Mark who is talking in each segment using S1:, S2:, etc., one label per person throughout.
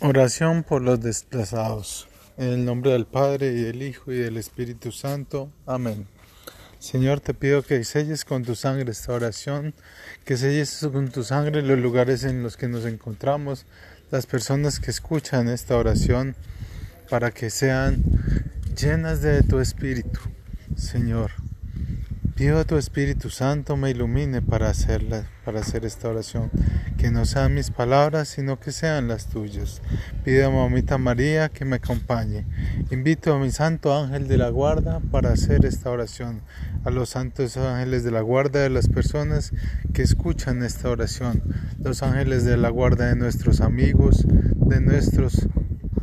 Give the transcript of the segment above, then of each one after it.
S1: Oración por los desplazados. En el nombre del Padre y del Hijo y del Espíritu Santo. Amén. Señor, te pido que selles con tu sangre esta oración, que selles con tu sangre los lugares en los que nos encontramos, las personas que escuchan esta oración, para que sean llenas de tu Espíritu. Señor, pido a tu Espíritu Santo me ilumine para hacerla, para hacer esta oración que no sean mis palabras, sino que sean las tuyas. Pido a Mamita María que me acompañe. Invito a mi santo ángel de la guarda para hacer esta oración, a los santos ángeles de la guarda de las personas que escuchan esta oración, los ángeles de la guarda de nuestros amigos, de nuestros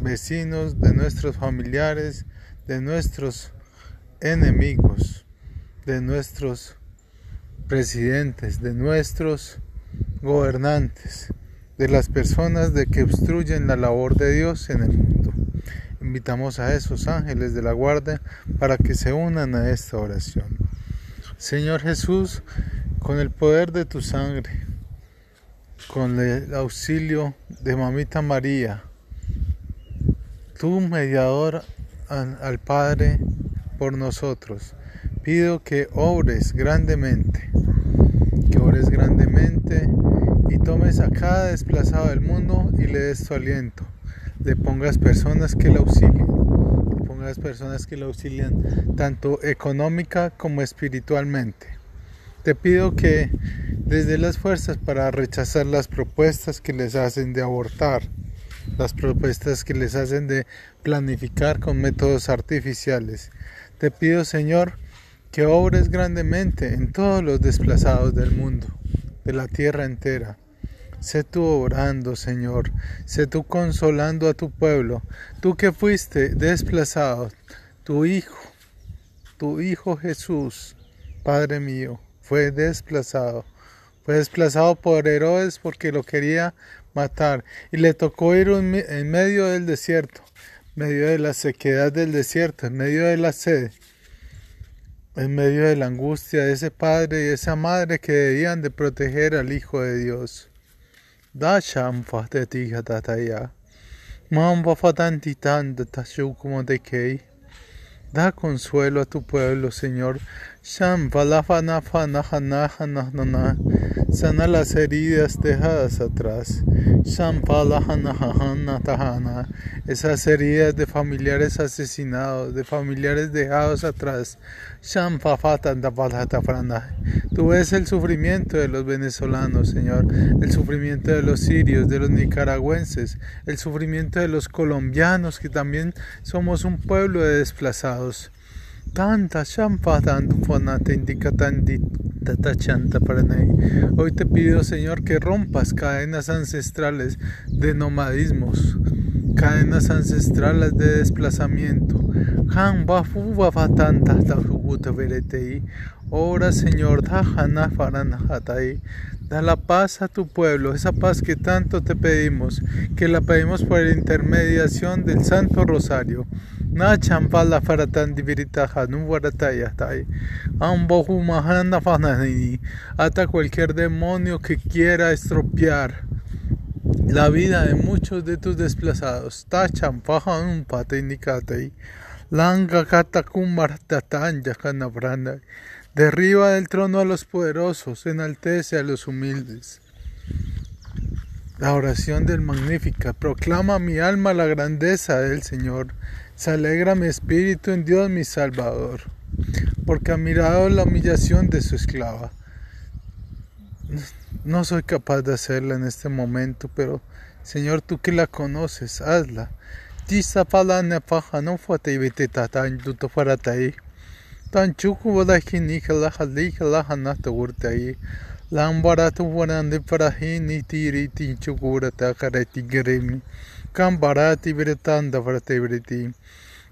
S1: vecinos, de nuestros familiares, de nuestros enemigos, de nuestros presidentes, de nuestros gobernantes, de las personas de que obstruyen la labor de Dios en el mundo. Invitamos a esos ángeles de la guardia para que se unan a esta oración. Señor Jesús, con el poder de tu sangre, con el auxilio de Mamita María, tu mediador al Padre por nosotros, pido que obres grandemente, que obres grandemente y tomes a cada desplazado del mundo y le des tu aliento. Le pongas personas que le auxilien, le pongas personas que le auxilien tanto económica como espiritualmente. Te pido que desde las fuerzas para rechazar las propuestas que les hacen de abortar, las propuestas que les hacen de planificar con métodos artificiales. Te pido, Señor, que obres grandemente en todos los desplazados del mundo de la tierra entera. Sé tú orando, Señor, sé tú consolando a tu pueblo, tú que fuiste desplazado, tu Hijo, tu Hijo Jesús, Padre mío, fue desplazado. Fue desplazado por Herodes porque lo quería matar y le tocó ir en medio del desierto, en medio de la sequedad del desierto, en medio de la sed en medio de la angustia de ese padre y esa madre que debían de proteger al Hijo de Dios. Da shamfa de ti tataya. Mamba fatantitan de como de kei. Da consuelo a tu pueblo, Señor. Fana Sana las heridas dejadas atrás. Esas heridas de familiares asesinados, de familiares dejados atrás. Tú ves el sufrimiento de los venezolanos, Señor, el sufrimiento de los sirios, de los nicaragüenses, el sufrimiento de los colombianos, que también somos un pueblo de desplazados. Tanta Hoy te pido, Señor, que rompas cadenas ancestrales de nomadismos, cadenas ancestrales de desplazamiento. Ora, Señor, da la paz a tu pueblo, esa paz que tanto te pedimos, que la pedimos por la intermediación del Santo Rosario. Na champala faratan diviritaja no waratayastai. Ambohumahana fanani. Ata cualquier demonio que quiera estropear la vida de muchos de tus desplazados. Ta champaja un pata indicatai. Langa katakumbar tatan yakanabranda. Derriba del trono a los poderosos, enaltece a los humildes. La oración del Magnífica proclama mi alma la grandeza del Señor. Se alegra mi espíritu en Dios mi Salvador, porque ha mirado la humillación de su esclava. No soy capaz de hacerla en este momento, pero Señor, tú que la conoces, hazla. no fue Tan chuku la Lambara tu warande parahi ni tiri ti chukura ta kareti geremi. Cambarati bretanda vertebriti.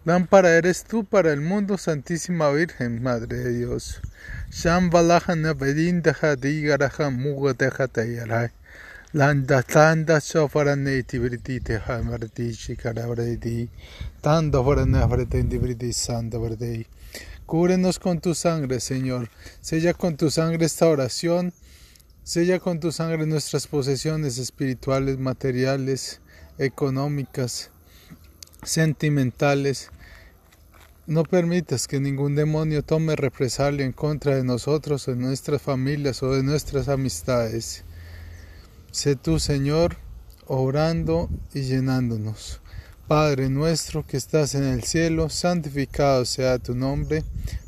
S1: Lámpara eres tú para el mundo, Santísima Virgen, Madre de Dios. Shambalaja nabedinda jadigaraja muga de jatayarai. Landa tanda sofara neti briti te hamarti shikara briti. Tanda fara nafrete briti santa briti. Cúbrenos con tu sangre, Señor. Sella con tu sangre esta oración Sella con tu sangre nuestras posesiones espirituales, materiales, económicas, sentimentales. No permitas que ningún demonio tome represalia en contra de nosotros, de nuestras familias o de nuestras amistades. Sé tú, Señor, orando y llenándonos. Padre nuestro que estás en el cielo, santificado sea tu nombre.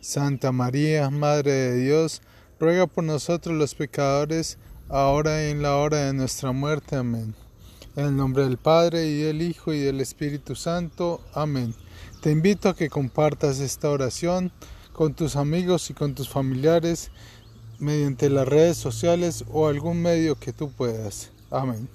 S1: Santa María, Madre de Dios, ruega por nosotros los pecadores, ahora y en la hora de nuestra muerte. Amén. En el nombre del Padre y del Hijo y del Espíritu Santo. Amén. Te invito a que compartas esta oración con tus amigos y con tus familiares mediante las redes sociales o algún medio que tú puedas. Amén.